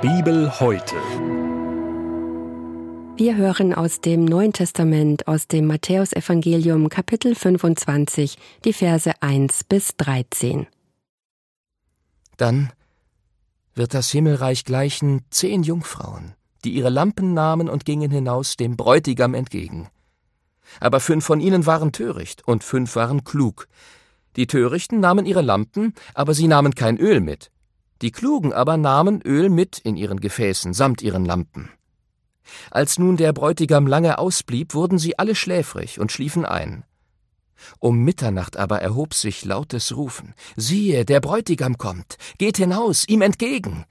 Bibel heute. Wir hören aus dem Neuen Testament, aus dem Matthäusevangelium Kapitel 25, die Verse 1 bis 13. Dann wird das Himmelreich gleichen zehn Jungfrauen, die ihre Lampen nahmen und gingen hinaus dem Bräutigam entgegen. Aber fünf von ihnen waren töricht und fünf waren klug. Die Törichten nahmen ihre Lampen, aber sie nahmen kein Öl mit. Die Klugen aber nahmen Öl mit in ihren Gefäßen samt ihren Lampen. Als nun der Bräutigam lange ausblieb, wurden sie alle schläfrig und schliefen ein. Um Mitternacht aber erhob sich lautes Rufen. Siehe, der Bräutigam kommt, geht hinaus, ihm entgegen.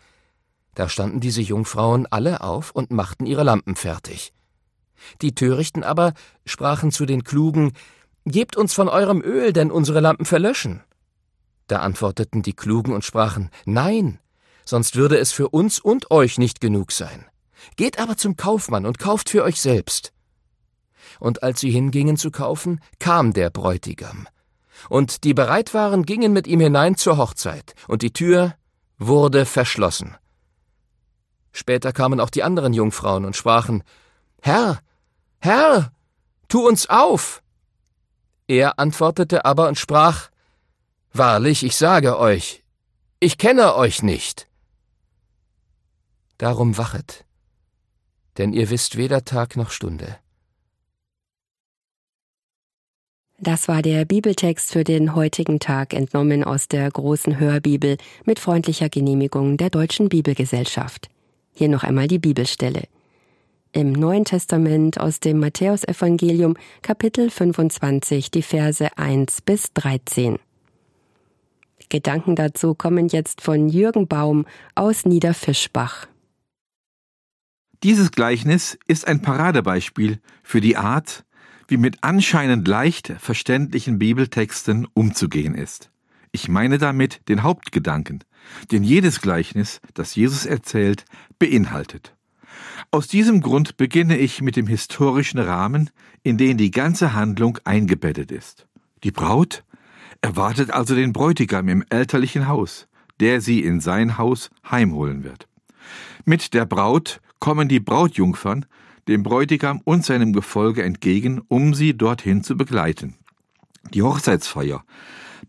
Da standen diese Jungfrauen alle auf und machten ihre Lampen fertig. Die Törichten aber sprachen zu den Klugen, Gebt uns von eurem Öl, denn unsere Lampen verlöschen. Da antworteten die Klugen und sprachen, Nein, sonst würde es für uns und euch nicht genug sein. Geht aber zum Kaufmann und kauft für euch selbst. Und als sie hingingen zu kaufen, kam der Bräutigam. Und die bereit waren, gingen mit ihm hinein zur Hochzeit, und die Tür wurde verschlossen. Später kamen auch die anderen Jungfrauen und sprachen, Herr, Herr, tu uns auf! Er antwortete aber und sprach, Wahrlich, ich sage euch, ich kenne euch nicht. Darum wachet, denn ihr wisst weder Tag noch Stunde. Das war der Bibeltext für den heutigen Tag, entnommen aus der großen Hörbibel mit freundlicher Genehmigung der Deutschen Bibelgesellschaft. Hier noch einmal die Bibelstelle im Neuen Testament aus dem Matthäusevangelium Kapitel 25 die Verse 1 bis 13. Gedanken dazu kommen jetzt von Jürgen Baum aus Niederfischbach. Dieses Gleichnis ist ein Paradebeispiel für die Art, wie mit anscheinend leicht verständlichen Bibeltexten umzugehen ist. Ich meine damit den Hauptgedanken, den jedes Gleichnis, das Jesus erzählt, beinhaltet. Aus diesem Grund beginne ich mit dem historischen Rahmen, in den die ganze Handlung eingebettet ist. Die Braut erwartet also den Bräutigam im elterlichen Haus, der sie in sein Haus heimholen wird. Mit der Braut kommen die Brautjungfern dem Bräutigam und seinem Gefolge entgegen, um sie dorthin zu begleiten. Die Hochzeitsfeier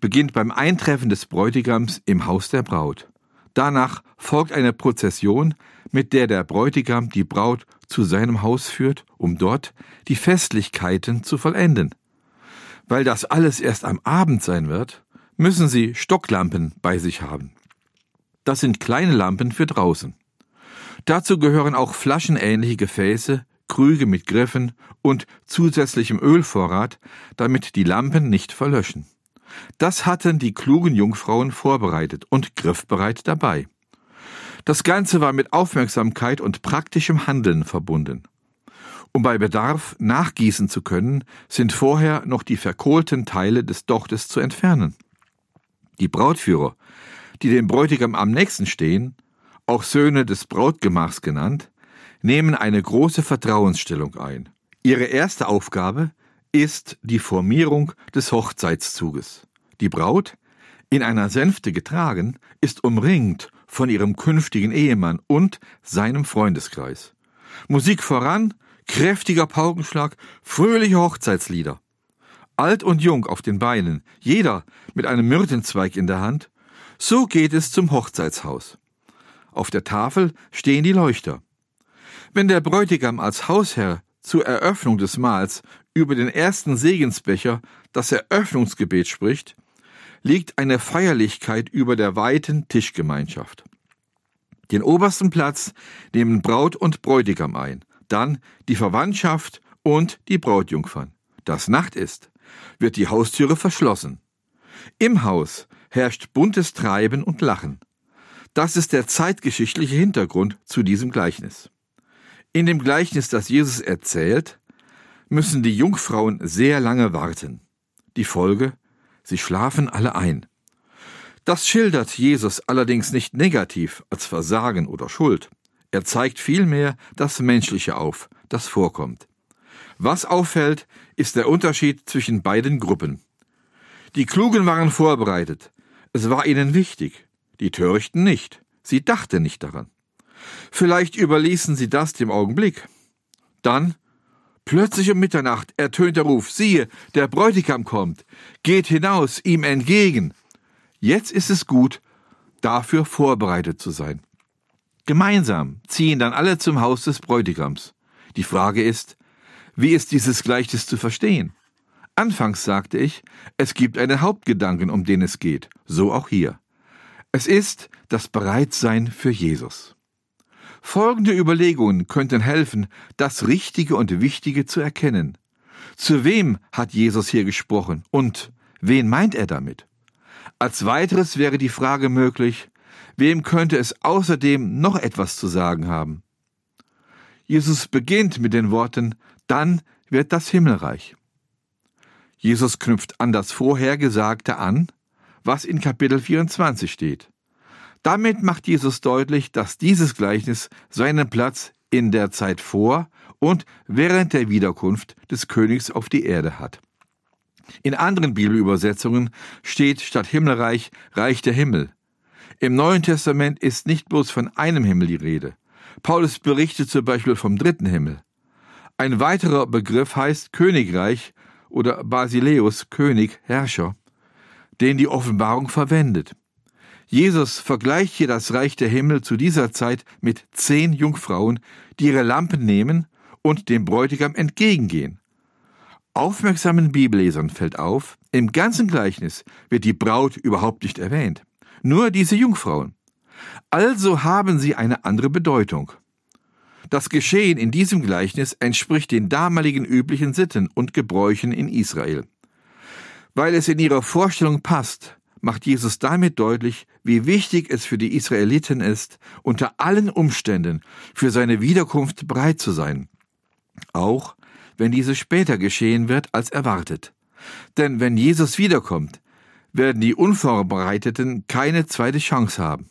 beginnt beim Eintreffen des Bräutigams im Haus der Braut. Danach folgt eine Prozession, mit der der Bräutigam die Braut zu seinem Haus führt, um dort die Festlichkeiten zu vollenden. Weil das alles erst am Abend sein wird, müssen sie Stocklampen bei sich haben. Das sind kleine Lampen für draußen. Dazu gehören auch flaschenähnliche Gefäße, Krüge mit Griffen und zusätzlichem Ölvorrat, damit die Lampen nicht verlöschen. Das hatten die klugen Jungfrauen vorbereitet und griffbereit dabei. Das Ganze war mit Aufmerksamkeit und praktischem Handeln verbunden. Um bei Bedarf nachgießen zu können, sind vorher noch die verkohlten Teile des Dochtes zu entfernen. Die Brautführer, die dem Bräutigam am nächsten stehen, auch Söhne des Brautgemachs genannt, nehmen eine große Vertrauensstellung ein. Ihre erste Aufgabe ist die Formierung des Hochzeitszuges. Die Braut, in einer Sänfte getragen, ist umringt von ihrem künftigen Ehemann und seinem Freundeskreis. Musik voran, kräftiger Paukenschlag, fröhliche Hochzeitslieder. Alt und jung auf den Beinen, jeder mit einem Myrtenzweig in der Hand. So geht es zum Hochzeitshaus. Auf der Tafel stehen die Leuchter. Wenn der Bräutigam als Hausherr zur Eröffnung des Mahls über den ersten Segensbecher das Eröffnungsgebet spricht, liegt eine Feierlichkeit über der weiten Tischgemeinschaft. Den obersten Platz nehmen Braut und Bräutigam ein, dann die Verwandtschaft und die Brautjungfern. Das Nacht ist, wird die Haustüre verschlossen. Im Haus herrscht buntes Treiben und Lachen. Das ist der zeitgeschichtliche Hintergrund zu diesem Gleichnis. In dem Gleichnis, das Jesus erzählt, müssen die Jungfrauen sehr lange warten. Die Folge, sie schlafen alle ein. Das schildert Jesus allerdings nicht negativ als Versagen oder Schuld. Er zeigt vielmehr das Menschliche auf, das vorkommt. Was auffällt, ist der Unterschied zwischen beiden Gruppen. Die Klugen waren vorbereitet. Es war ihnen wichtig, die Törichten nicht. Sie dachten nicht daran. Vielleicht überließen sie das dem Augenblick. Dann, plötzlich um Mitternacht, ertönt der Ruf, siehe, der Bräutigam kommt, geht hinaus ihm entgegen. Jetzt ist es gut, dafür vorbereitet zu sein. Gemeinsam ziehen dann alle zum Haus des Bräutigams. Die Frage ist, wie ist dieses Gleichnis zu verstehen? Anfangs sagte ich, es gibt einen Hauptgedanken, um den es geht, so auch hier. Es ist das Bereitsein für Jesus. Folgende Überlegungen könnten helfen, das Richtige und Wichtige zu erkennen. Zu wem hat Jesus hier gesprochen und wen meint er damit? Als weiteres wäre die Frage möglich, wem könnte es außerdem noch etwas zu sagen haben? Jesus beginnt mit den Worten, dann wird das Himmelreich. Jesus knüpft an das Vorhergesagte an, was in Kapitel 24 steht. Damit macht Jesus deutlich, dass dieses Gleichnis seinen Platz in der Zeit vor und während der Wiederkunft des Königs auf die Erde hat. In anderen Bibelübersetzungen steht statt Himmelreich Reich der Himmel. Im Neuen Testament ist nicht bloß von einem Himmel die Rede. Paulus berichtet zum Beispiel vom dritten Himmel. Ein weiterer Begriff heißt Königreich oder Basileus, König, Herrscher, den die Offenbarung verwendet. Jesus vergleicht hier das Reich der Himmel zu dieser Zeit mit zehn Jungfrauen, die ihre Lampen nehmen und dem Bräutigam entgegengehen. Aufmerksamen Bibellesern fällt auf, im ganzen Gleichnis wird die Braut überhaupt nicht erwähnt, nur diese Jungfrauen. Also haben sie eine andere Bedeutung. Das Geschehen in diesem Gleichnis entspricht den damaligen üblichen Sitten und Gebräuchen in Israel. Weil es in ihrer Vorstellung passt, macht Jesus damit deutlich, wie wichtig es für die Israeliten ist, unter allen Umständen für seine Wiederkunft bereit zu sein. Auch wenn diese später geschehen wird als erwartet. Denn wenn Jesus wiederkommt, werden die Unvorbereiteten keine zweite Chance haben.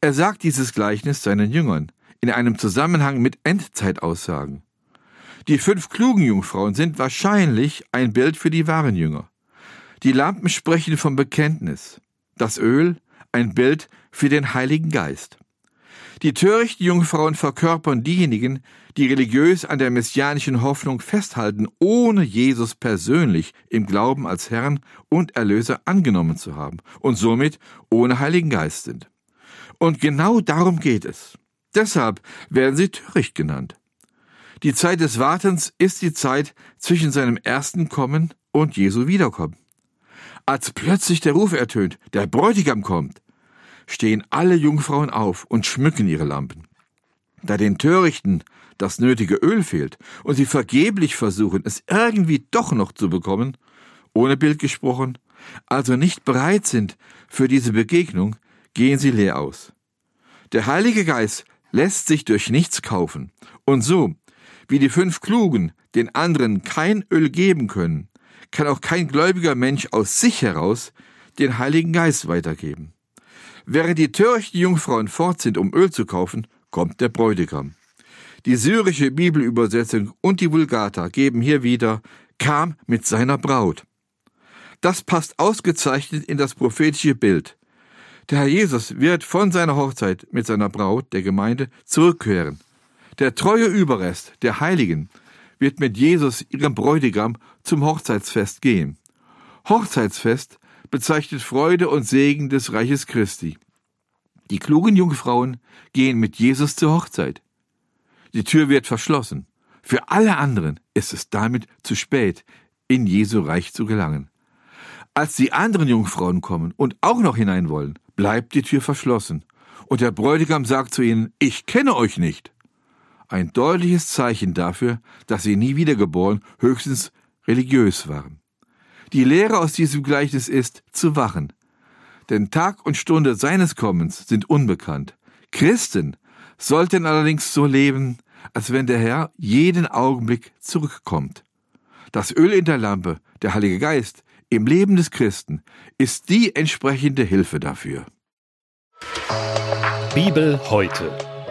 Er sagt dieses Gleichnis seinen Jüngern in einem Zusammenhang mit Endzeitaussagen. Die fünf klugen Jungfrauen sind wahrscheinlich ein Bild für die wahren Jünger. Die Lampen sprechen vom Bekenntnis, das Öl ein Bild für den Heiligen Geist. Die törichten Jungfrauen verkörpern diejenigen, die religiös an der messianischen Hoffnung festhalten, ohne Jesus persönlich im Glauben als Herrn und Erlöser angenommen zu haben und somit ohne Heiligen Geist sind. Und genau darum geht es. Deshalb werden sie töricht genannt. Die Zeit des Wartens ist die Zeit zwischen seinem ersten Kommen und Jesu Wiederkommen. Als plötzlich der Ruf ertönt, der Bräutigam kommt, stehen alle Jungfrauen auf und schmücken ihre Lampen. Da den Törichten das nötige Öl fehlt und sie vergeblich versuchen, es irgendwie doch noch zu bekommen, ohne Bild gesprochen, also nicht bereit sind für diese Begegnung, gehen sie leer aus. Der Heilige Geist lässt sich durch nichts kaufen, und so, wie die fünf Klugen den anderen kein Öl geben können, kann auch kein gläubiger Mensch aus sich heraus den Heiligen Geist weitergeben. Während die törichten Jungfrauen fort sind, um Öl zu kaufen, kommt der Bräutigam. Die syrische Bibelübersetzung und die Vulgata geben hier wieder kam mit seiner Braut. Das passt ausgezeichnet in das prophetische Bild. Der Herr Jesus wird von seiner Hochzeit mit seiner Braut, der Gemeinde, zurückkehren. Der treue Überrest der Heiligen wird mit Jesus, ihrem Bräutigam, zum Hochzeitsfest gehen. Hochzeitsfest bezeichnet Freude und Segen des Reiches Christi. Die klugen Jungfrauen gehen mit Jesus zur Hochzeit. Die Tür wird verschlossen. Für alle anderen ist es damit zu spät, in Jesu Reich zu gelangen. Als die anderen Jungfrauen kommen und auch noch hinein wollen, bleibt die Tür verschlossen. Und der Bräutigam sagt zu ihnen, ich kenne euch nicht. Ein deutliches Zeichen dafür, dass sie nie wiedergeboren, höchstens religiös waren. Die Lehre aus diesem Gleichnis ist, zu wachen. Denn Tag und Stunde seines Kommens sind unbekannt. Christen sollten allerdings so leben, als wenn der Herr jeden Augenblick zurückkommt. Das Öl in der Lampe, der Heilige Geist, im Leben des Christen ist die entsprechende Hilfe dafür. Bibel heute.